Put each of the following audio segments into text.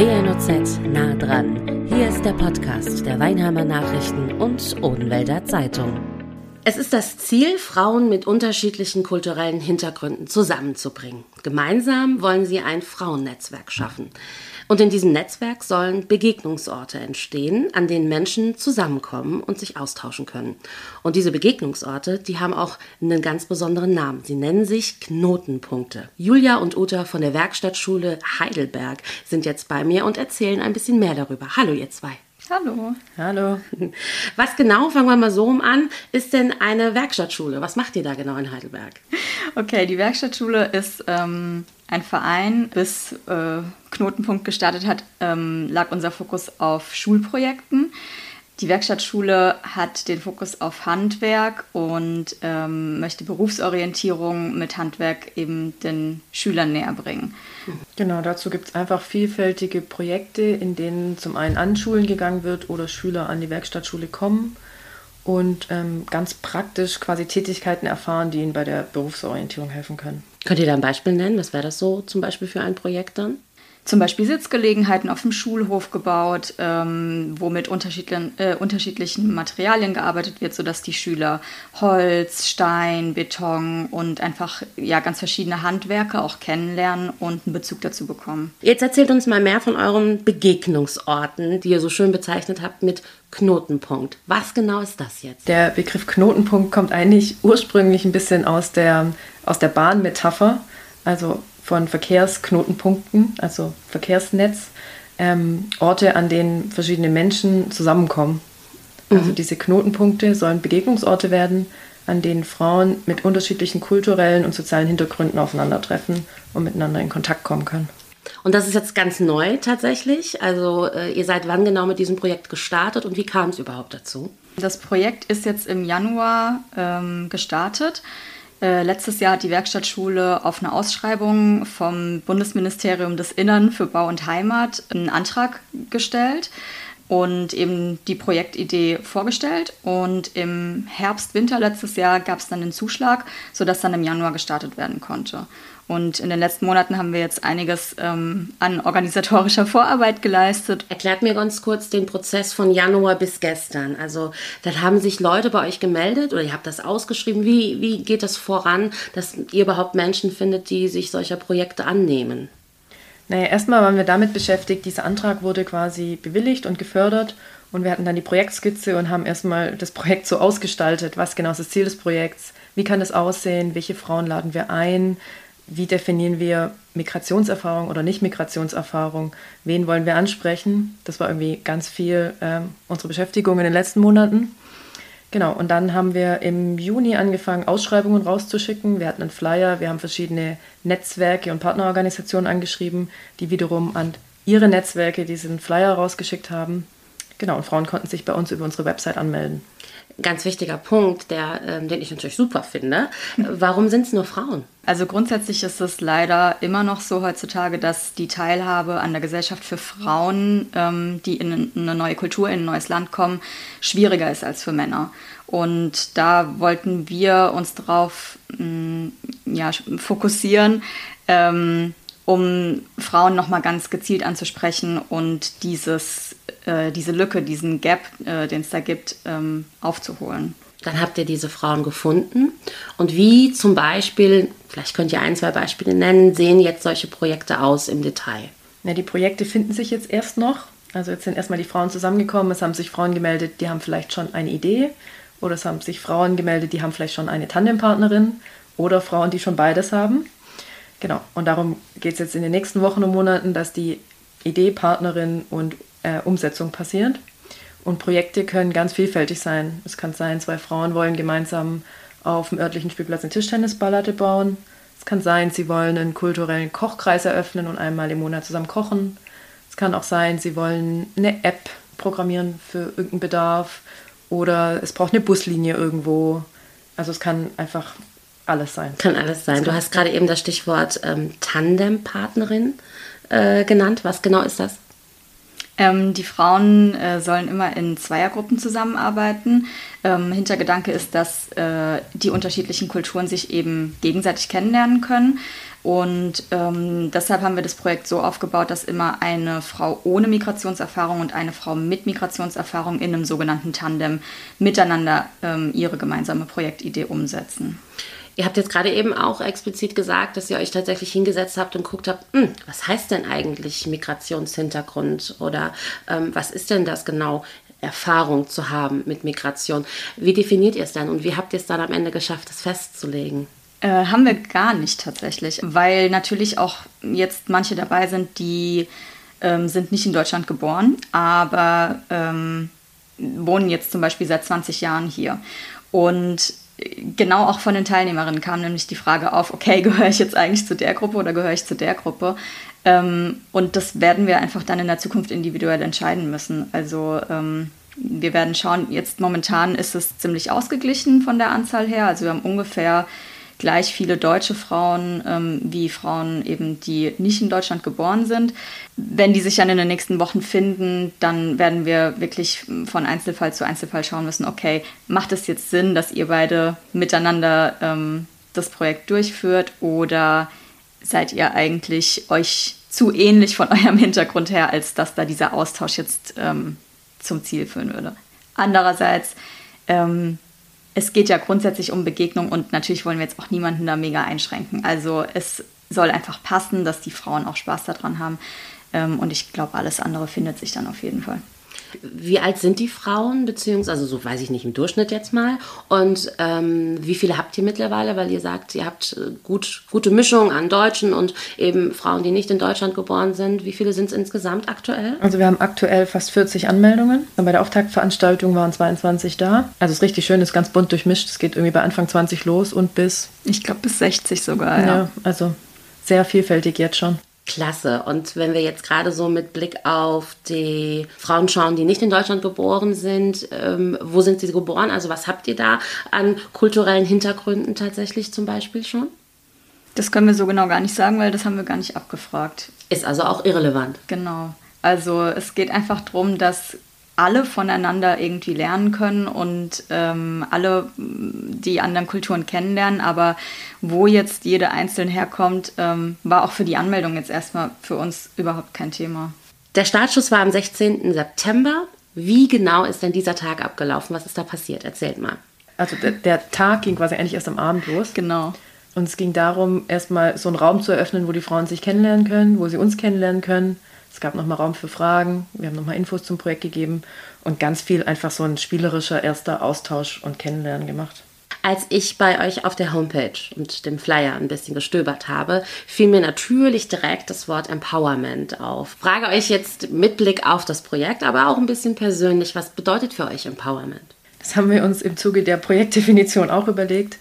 WNOZ nah dran. Hier ist der Podcast der Weinheimer Nachrichten und Odenwälder Zeitung. Es ist das Ziel, Frauen mit unterschiedlichen kulturellen Hintergründen zusammenzubringen. Gemeinsam wollen sie ein Frauennetzwerk schaffen. Und in diesem Netzwerk sollen Begegnungsorte entstehen, an denen Menschen zusammenkommen und sich austauschen können. Und diese Begegnungsorte, die haben auch einen ganz besonderen Namen. Sie nennen sich Knotenpunkte. Julia und Uta von der Werkstattschule Heidelberg sind jetzt bei mir und erzählen ein bisschen mehr darüber. Hallo ihr zwei. Hallo. Hallo. Was genau, fangen wir mal so rum an, ist denn eine Werkstattschule? Was macht ihr da genau in Heidelberg? Okay, die Werkstattschule ist ähm, ein Verein. Bis äh, Knotenpunkt gestartet hat, ähm, lag unser Fokus auf Schulprojekten. Die Werkstattschule hat den Fokus auf Handwerk und ähm, möchte Berufsorientierung mit Handwerk eben den Schülern näher bringen. Genau, dazu gibt es einfach vielfältige Projekte, in denen zum einen an Schulen gegangen wird oder Schüler an die Werkstattschule kommen und ähm, ganz praktisch quasi Tätigkeiten erfahren, die ihnen bei der Berufsorientierung helfen können. Könnt ihr da ein Beispiel nennen? Was wäre das so zum Beispiel für ein Projekt dann? Zum Beispiel Sitzgelegenheiten auf dem Schulhof gebaut, ähm, wo mit unterschiedlichen, äh, unterschiedlichen Materialien gearbeitet wird, sodass die Schüler Holz, Stein, Beton und einfach ja, ganz verschiedene Handwerke auch kennenlernen und einen Bezug dazu bekommen. Jetzt erzählt uns mal mehr von euren Begegnungsorten, die ihr so schön bezeichnet habt mit Knotenpunkt. Was genau ist das jetzt? Der Begriff Knotenpunkt kommt eigentlich ursprünglich ein bisschen aus der, aus der Bahnmetapher. Also von Verkehrsknotenpunkten, also Verkehrsnetz, ähm, Orte, an denen verschiedene Menschen zusammenkommen. Also mhm. diese Knotenpunkte sollen Begegnungsorte werden, an denen Frauen mit unterschiedlichen kulturellen und sozialen Hintergründen aufeinandertreffen und miteinander in Kontakt kommen können. Und das ist jetzt ganz neu tatsächlich. Also äh, ihr seid wann genau mit diesem Projekt gestartet und wie kam es überhaupt dazu? Das Projekt ist jetzt im Januar ähm, gestartet. Äh, letztes Jahr hat die Werkstattschule auf eine Ausschreibung vom Bundesministerium des Innern für Bau und Heimat einen Antrag gestellt und eben die Projektidee vorgestellt. Und im Herbst, Winter letztes Jahr gab es dann den Zuschlag, sodass dann im Januar gestartet werden konnte. Und in den letzten Monaten haben wir jetzt einiges ähm, an organisatorischer Vorarbeit geleistet. Erklärt mir ganz kurz den Prozess von Januar bis gestern. Also dann haben sich Leute bei euch gemeldet oder ihr habt das ausgeschrieben. Wie, wie geht das voran, dass ihr überhaupt Menschen findet, die sich solcher Projekte annehmen? Naja, erstmal waren wir damit beschäftigt, dieser Antrag wurde quasi bewilligt und gefördert und wir hatten dann die Projektskizze und haben erstmal das Projekt so ausgestaltet, was genau ist das Ziel des Projekts, wie kann es aussehen, welche Frauen laden wir ein, wie definieren wir Migrationserfahrung oder Nicht-Migrationserfahrung, wen wollen wir ansprechen. Das war irgendwie ganz viel äh, unsere Beschäftigung in den letzten Monaten. Genau, und dann haben wir im Juni angefangen, Ausschreibungen rauszuschicken. Wir hatten einen Flyer, wir haben verschiedene Netzwerke und Partnerorganisationen angeschrieben, die wiederum an ihre Netzwerke diesen Flyer rausgeschickt haben. Genau, und Frauen konnten sich bei uns über unsere Website anmelden. Ganz wichtiger Punkt, der, ähm, den ich natürlich super finde. Warum sind es nur Frauen? Also grundsätzlich ist es leider immer noch so heutzutage, dass die Teilhabe an der Gesellschaft für Frauen, ähm, die in eine neue Kultur, in ein neues Land kommen, schwieriger ist als für Männer. Und da wollten wir uns darauf mm, ja, fokussieren, ähm, um Frauen nochmal ganz gezielt anzusprechen und dieses, äh, diese Lücke, diesen Gap, äh, den es da gibt, ähm, aufzuholen. Dann habt ihr diese Frauen gefunden. Und wie zum Beispiel, vielleicht könnt ihr ein, zwei Beispiele nennen, sehen jetzt solche Projekte aus im Detail? Ja, die Projekte finden sich jetzt erst noch. Also jetzt sind erstmal die Frauen zusammengekommen, es haben sich Frauen gemeldet, die haben vielleicht schon eine Idee. Oder es haben sich Frauen gemeldet, die haben vielleicht schon eine Tandempartnerin. Oder Frauen, die schon beides haben. Genau, und darum geht es jetzt in den nächsten Wochen und Monaten, dass die Idee, Partnerin und äh, Umsetzung passiert. Und Projekte können ganz vielfältig sein. Es kann sein, zwei Frauen wollen gemeinsam auf dem örtlichen Spielplatz eine Tischtennisballatte bauen. Es kann sein, sie wollen einen kulturellen Kochkreis eröffnen und einmal im Monat zusammen kochen. Es kann auch sein, sie wollen eine App programmieren für irgendeinen Bedarf oder es braucht eine Buslinie irgendwo. Also es kann einfach alles sein. Kann alles sein. Du hast gerade eben das Stichwort ähm, Tandempartnerin äh, genannt. Was genau ist das? Ähm, die Frauen äh, sollen immer in Zweiergruppen zusammenarbeiten. Ähm, Hintergedanke ist, dass äh, die unterschiedlichen Kulturen sich eben gegenseitig kennenlernen können. Und ähm, deshalb haben wir das Projekt so aufgebaut, dass immer eine Frau ohne Migrationserfahrung und eine Frau mit Migrationserfahrung in einem sogenannten Tandem miteinander ähm, ihre gemeinsame Projektidee umsetzen. Ihr habt jetzt gerade eben auch explizit gesagt, dass ihr euch tatsächlich hingesetzt habt und guckt habt, hm, was heißt denn eigentlich Migrationshintergrund oder ähm, was ist denn das genau? Erfahrung zu haben mit Migration. Wie definiert ihr es dann und wie habt ihr es dann am Ende geschafft, das festzulegen? Äh, haben wir gar nicht tatsächlich, weil natürlich auch jetzt manche dabei sind, die ähm, sind nicht in Deutschland geboren, aber ähm, wohnen jetzt zum Beispiel seit 20 Jahren hier. Und genau auch von den Teilnehmerinnen kam nämlich die Frage auf, okay, gehöre ich jetzt eigentlich zu der Gruppe oder gehöre ich zu der Gruppe? Ähm, und das werden wir einfach dann in der Zukunft individuell entscheiden müssen. Also ähm, wir werden schauen, jetzt momentan ist es ziemlich ausgeglichen von der Anzahl her. Also wir haben ungefähr gleich viele deutsche Frauen ähm, wie Frauen eben, die nicht in Deutschland geboren sind. Wenn die sich dann in den nächsten Wochen finden, dann werden wir wirklich von Einzelfall zu Einzelfall schauen müssen, okay, macht es jetzt Sinn, dass ihr beide miteinander ähm, das Projekt durchführt oder seid ihr eigentlich euch zu ähnlich von eurem Hintergrund her, als dass da dieser Austausch jetzt ähm, zum Ziel führen würde. Andererseits ähm, es geht ja grundsätzlich um Begegnung und natürlich wollen wir jetzt auch niemanden da mega einschränken. Also es soll einfach passen, dass die Frauen auch Spaß daran haben. Ähm, und ich glaube, alles andere findet sich dann auf jeden Fall. Wie alt sind die Frauen, beziehungsweise, also so weiß ich nicht, im Durchschnitt jetzt mal. Und ähm, wie viele habt ihr mittlerweile? Weil ihr sagt, ihr habt äh, gut, gute Mischung an Deutschen und eben Frauen, die nicht in Deutschland geboren sind. Wie viele sind es insgesamt aktuell? Also wir haben aktuell fast 40 Anmeldungen. Bei der Auftaktveranstaltung waren 22 da. Also es ist richtig schön, es ist ganz bunt durchmischt. Es geht irgendwie bei Anfang 20 los und bis... Ich glaube bis 60 sogar, ja. ja. Also sehr vielfältig jetzt schon. Klasse. Und wenn wir jetzt gerade so mit Blick auf die Frauen schauen, die nicht in Deutschland geboren sind, ähm, wo sind sie geboren? Also was habt ihr da an kulturellen Hintergründen tatsächlich zum Beispiel schon? Das können wir so genau gar nicht sagen, weil das haben wir gar nicht abgefragt. Ist also auch irrelevant. Genau. Also es geht einfach darum, dass alle voneinander irgendwie lernen können und ähm, alle die anderen Kulturen kennenlernen. Aber wo jetzt jede einzeln herkommt, ähm, war auch für die Anmeldung jetzt erstmal für uns überhaupt kein Thema. Der Startschuss war am 16. September. Wie genau ist denn dieser Tag abgelaufen? Was ist da passiert? Erzählt mal. Also der, der Tag ging quasi eigentlich erst am Abend los. Genau. Und es ging darum, erstmal so einen Raum zu eröffnen, wo die Frauen sich kennenlernen können, wo sie uns kennenlernen können es gab nochmal Raum für Fragen, wir haben nochmal Infos zum Projekt gegeben und ganz viel einfach so ein spielerischer erster Austausch und Kennenlernen gemacht. Als ich bei euch auf der Homepage und dem Flyer ein bisschen gestöbert habe, fiel mir natürlich direkt das Wort Empowerment auf. Frage euch jetzt mit Blick auf das Projekt, aber auch ein bisschen persönlich, was bedeutet für euch Empowerment? Das haben wir uns im Zuge der Projektdefinition auch überlegt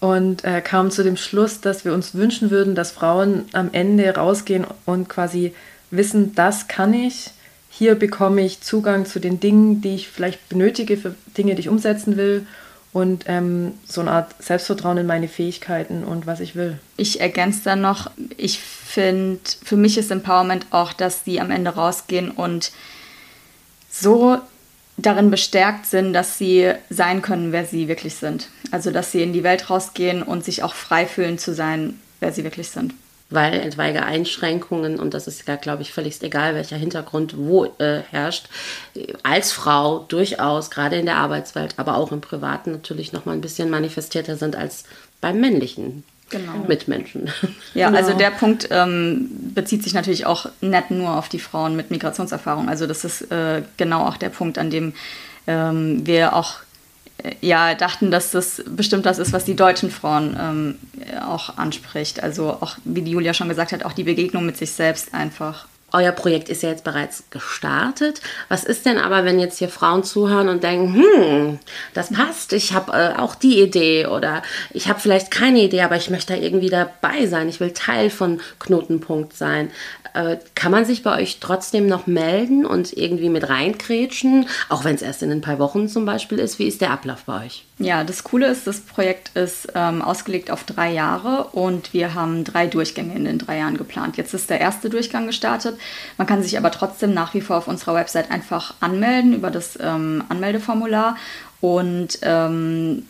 und äh, kamen zu dem Schluss, dass wir uns wünschen würden, dass Frauen am Ende rausgehen und quasi wissen, das kann ich. Hier bekomme ich Zugang zu den Dingen, die ich vielleicht benötige für Dinge, die ich umsetzen will und ähm, so eine Art Selbstvertrauen in meine Fähigkeiten und was ich will. Ich ergänze dann noch, ich finde, für mich ist Empowerment auch, dass sie am Ende rausgehen und so darin bestärkt sind, dass sie sein können, wer sie wirklich sind. Also dass sie in die Welt rausgehen und sich auch frei fühlen zu sein, wer sie wirklich sind weil etwaige Einschränkungen, und das ist ja, glaube ich, völlig egal, welcher Hintergrund wo äh, herrscht, als Frau durchaus, gerade in der Arbeitswelt, aber auch im Privaten natürlich noch mal ein bisschen manifestierter sind als beim männlichen genau. Mitmenschen. Ja, genau. also der Punkt ähm, bezieht sich natürlich auch nicht nur auf die Frauen mit Migrationserfahrung. Also das ist äh, genau auch der Punkt, an dem ähm, wir auch ja, dachten, dass das bestimmt das ist, was die deutschen Frauen ähm, auch anspricht. Also auch, wie die Julia schon gesagt hat, auch die Begegnung mit sich selbst einfach. Euer Projekt ist ja jetzt bereits gestartet. Was ist denn aber, wenn jetzt hier Frauen zuhören und denken, hm, das passt, ich habe äh, auch die Idee oder ich habe vielleicht keine Idee, aber ich möchte da irgendwie dabei sein, ich will Teil von Knotenpunkt sein. Äh, kann man sich bei euch trotzdem noch melden und irgendwie mit reinkrätschen, auch wenn es erst in ein paar Wochen zum Beispiel ist? Wie ist der Ablauf bei euch? Ja, das Coole ist, das Projekt ist ähm, ausgelegt auf drei Jahre und wir haben drei Durchgänge in den drei Jahren geplant. Jetzt ist der erste Durchgang gestartet. Man kann sich aber trotzdem nach wie vor auf unserer Website einfach anmelden über das ähm, Anmeldeformular und ähm,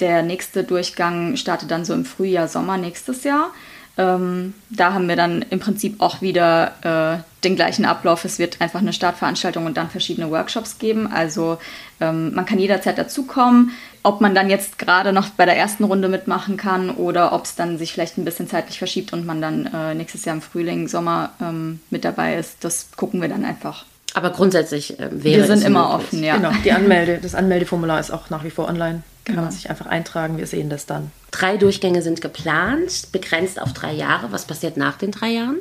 der nächste Durchgang startet dann so im Frühjahr, Sommer nächstes Jahr. Ähm, da haben wir dann im Prinzip auch wieder äh, den gleichen Ablauf. Es wird einfach eine Startveranstaltung und dann verschiedene Workshops geben. Also ähm, man kann jederzeit dazukommen. Ob man dann jetzt gerade noch bei der ersten Runde mitmachen kann oder ob es dann sich vielleicht ein bisschen zeitlich verschiebt und man dann äh, nächstes Jahr im Frühling, Sommer ähm, mit dabei ist, das gucken wir dann einfach. Aber grundsätzlich äh, wäre Wir sind immer möglich. offen, ja. Genau, die Anmelde, das Anmeldeformular ist auch nach wie vor online. Kann genau. man sich einfach eintragen, wir sehen das dann. Drei Durchgänge sind geplant, begrenzt auf drei Jahre. Was passiert nach den drei Jahren?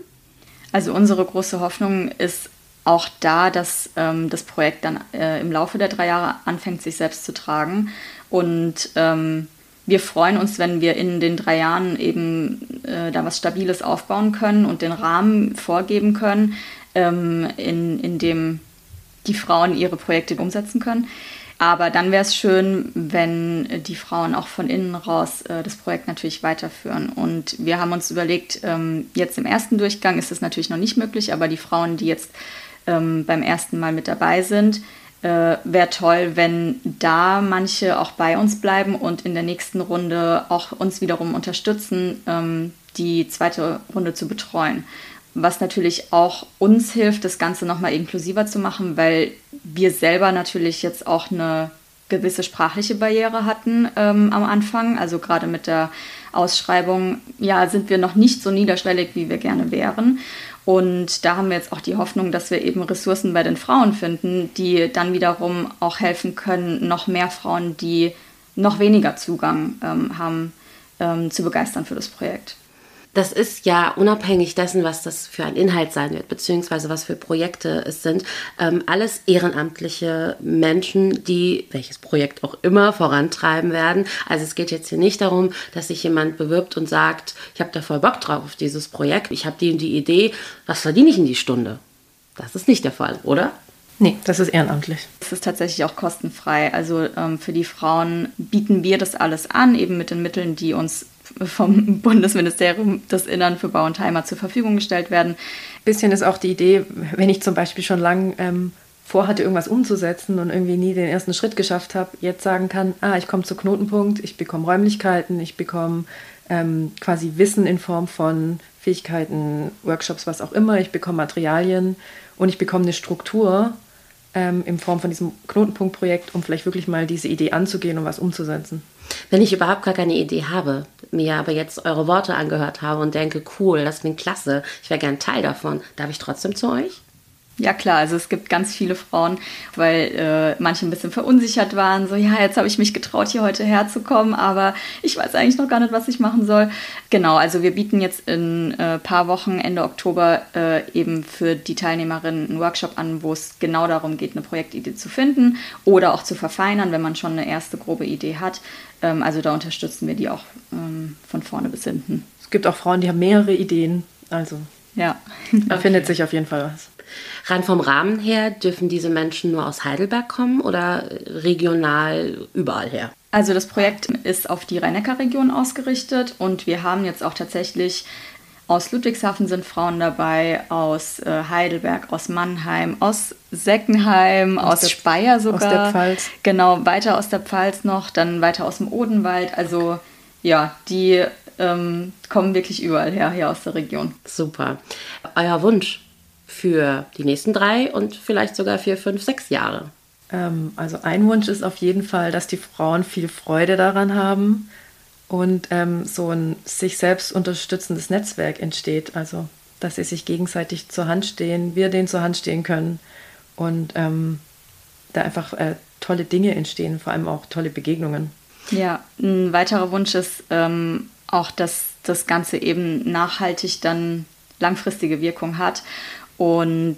Also unsere große Hoffnung ist auch da, dass ähm, das Projekt dann äh, im Laufe der drei Jahre anfängt, sich selbst zu tragen. Und ähm, wir freuen uns, wenn wir in den drei Jahren eben äh, da was Stabiles aufbauen können und den Rahmen vorgeben können, ähm, in, in dem die Frauen ihre Projekte umsetzen können. Aber dann wäre es schön, wenn die Frauen auch von innen raus äh, das Projekt natürlich weiterführen. Und wir haben uns überlegt, ähm, jetzt im ersten Durchgang ist es natürlich noch nicht möglich, aber die Frauen, die jetzt ähm, beim ersten Mal mit dabei sind, äh, wäre toll, wenn da manche auch bei uns bleiben und in der nächsten Runde auch uns wiederum unterstützen, ähm, die zweite Runde zu betreuen was natürlich auch uns hilft, das Ganze nochmal inklusiver zu machen, weil wir selber natürlich jetzt auch eine gewisse sprachliche Barriere hatten ähm, am Anfang. Also gerade mit der Ausschreibung, ja, sind wir noch nicht so niederschwellig, wie wir gerne wären. Und da haben wir jetzt auch die Hoffnung, dass wir eben Ressourcen bei den Frauen finden, die dann wiederum auch helfen können, noch mehr Frauen, die noch weniger Zugang ähm, haben, ähm, zu begeistern für das Projekt das ist ja unabhängig dessen, was das für ein Inhalt sein wird, beziehungsweise was für Projekte es sind, ähm, alles ehrenamtliche Menschen, die welches Projekt auch immer vorantreiben werden. Also es geht jetzt hier nicht darum, dass sich jemand bewirbt und sagt, ich habe da voll Bock drauf auf dieses Projekt, ich habe die und die Idee, was verdiene ich in die Stunde? Das ist nicht der Fall, oder? Nee, das ist ehrenamtlich. Es ist tatsächlich auch kostenfrei. Also ähm, für die Frauen bieten wir das alles an, eben mit den Mitteln, die uns vom Bundesministerium des Innern für Bau und Heimat zur Verfügung gestellt werden. Ein bisschen ist auch die Idee, wenn ich zum Beispiel schon lange ähm, vorhatte, irgendwas umzusetzen und irgendwie nie den ersten Schritt geschafft habe, jetzt sagen kann, ah, ich komme zu Knotenpunkt, ich bekomme Räumlichkeiten, ich bekomme ähm, quasi Wissen in Form von Fähigkeiten, Workshops, was auch immer, ich bekomme Materialien und ich bekomme eine Struktur ähm, in Form von diesem Knotenpunktprojekt, um vielleicht wirklich mal diese Idee anzugehen und was umzusetzen. Wenn ich überhaupt gar keine Idee habe, mir aber jetzt eure Worte angehört habe und denke, cool, das klingt klasse, ich wäre gern Teil davon, darf ich trotzdem zu euch? Ja klar, also es gibt ganz viele Frauen, weil äh, manche ein bisschen verunsichert waren, so ja, jetzt habe ich mich getraut, hier heute herzukommen, aber ich weiß eigentlich noch gar nicht, was ich machen soll. Genau, also wir bieten jetzt in ein äh, paar Wochen, Ende Oktober, äh, eben für die Teilnehmerinnen einen Workshop an, wo es genau darum geht, eine Projektidee zu finden oder auch zu verfeinern, wenn man schon eine erste grobe Idee hat. Ähm, also da unterstützen wir die auch ähm, von vorne bis hinten. Es gibt auch Frauen, die haben mehrere Ideen, also ja. da findet sich auf jeden Fall was. Rein vom Rahmen her dürfen diese Menschen nur aus Heidelberg kommen oder regional überall her? Also das Projekt ist auf die Rhein-Neckar-Region ausgerichtet und wir haben jetzt auch tatsächlich aus Ludwigshafen sind Frauen dabei, aus äh, Heidelberg, aus Mannheim, aus Seckenheim, aus, aus der, Speyer sogar. Aus der Pfalz. Genau, weiter aus der Pfalz noch, dann weiter aus dem Odenwald. Also ja, die ähm, kommen wirklich überall her, hier aus der Region. Super. Euer Wunsch für die nächsten drei und vielleicht sogar für fünf, sechs Jahre? Ähm, also ein Wunsch ist auf jeden Fall, dass die Frauen viel Freude daran haben und ähm, so ein sich selbst unterstützendes Netzwerk entsteht. Also dass sie sich gegenseitig zur Hand stehen, wir denen zur Hand stehen können und ähm, da einfach äh, tolle Dinge entstehen, vor allem auch tolle Begegnungen. Ja, ein weiterer Wunsch ist ähm, auch, dass das Ganze eben nachhaltig dann langfristige Wirkung hat und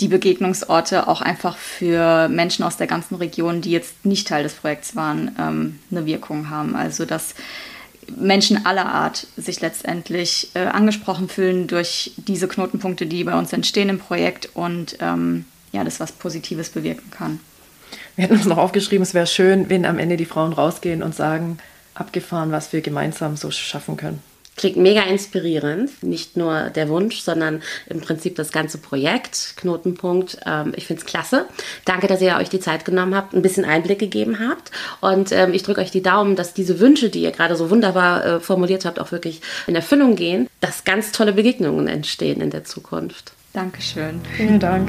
die Begegnungsorte auch einfach für Menschen aus der ganzen Region, die jetzt nicht Teil des Projekts waren, ähm, eine Wirkung haben. Also dass Menschen aller Art sich letztendlich äh, angesprochen fühlen durch diese Knotenpunkte, die bei uns entstehen im Projekt und ähm, ja, das was Positives bewirken kann. Wir hätten uns noch aufgeschrieben, es wäre schön, wenn am Ende die Frauen rausgehen und sagen, abgefahren, was wir gemeinsam so schaffen können. Klingt mega inspirierend. Nicht nur der Wunsch, sondern im Prinzip das ganze Projekt, Knotenpunkt. Ähm, ich finde es klasse. Danke, dass ihr euch die Zeit genommen habt, ein bisschen Einblick gegeben habt. Und ähm, ich drücke euch die Daumen, dass diese Wünsche, die ihr gerade so wunderbar äh, formuliert habt, auch wirklich in Erfüllung gehen, dass ganz tolle Begegnungen entstehen in der Zukunft. Dankeschön. Vielen Dank.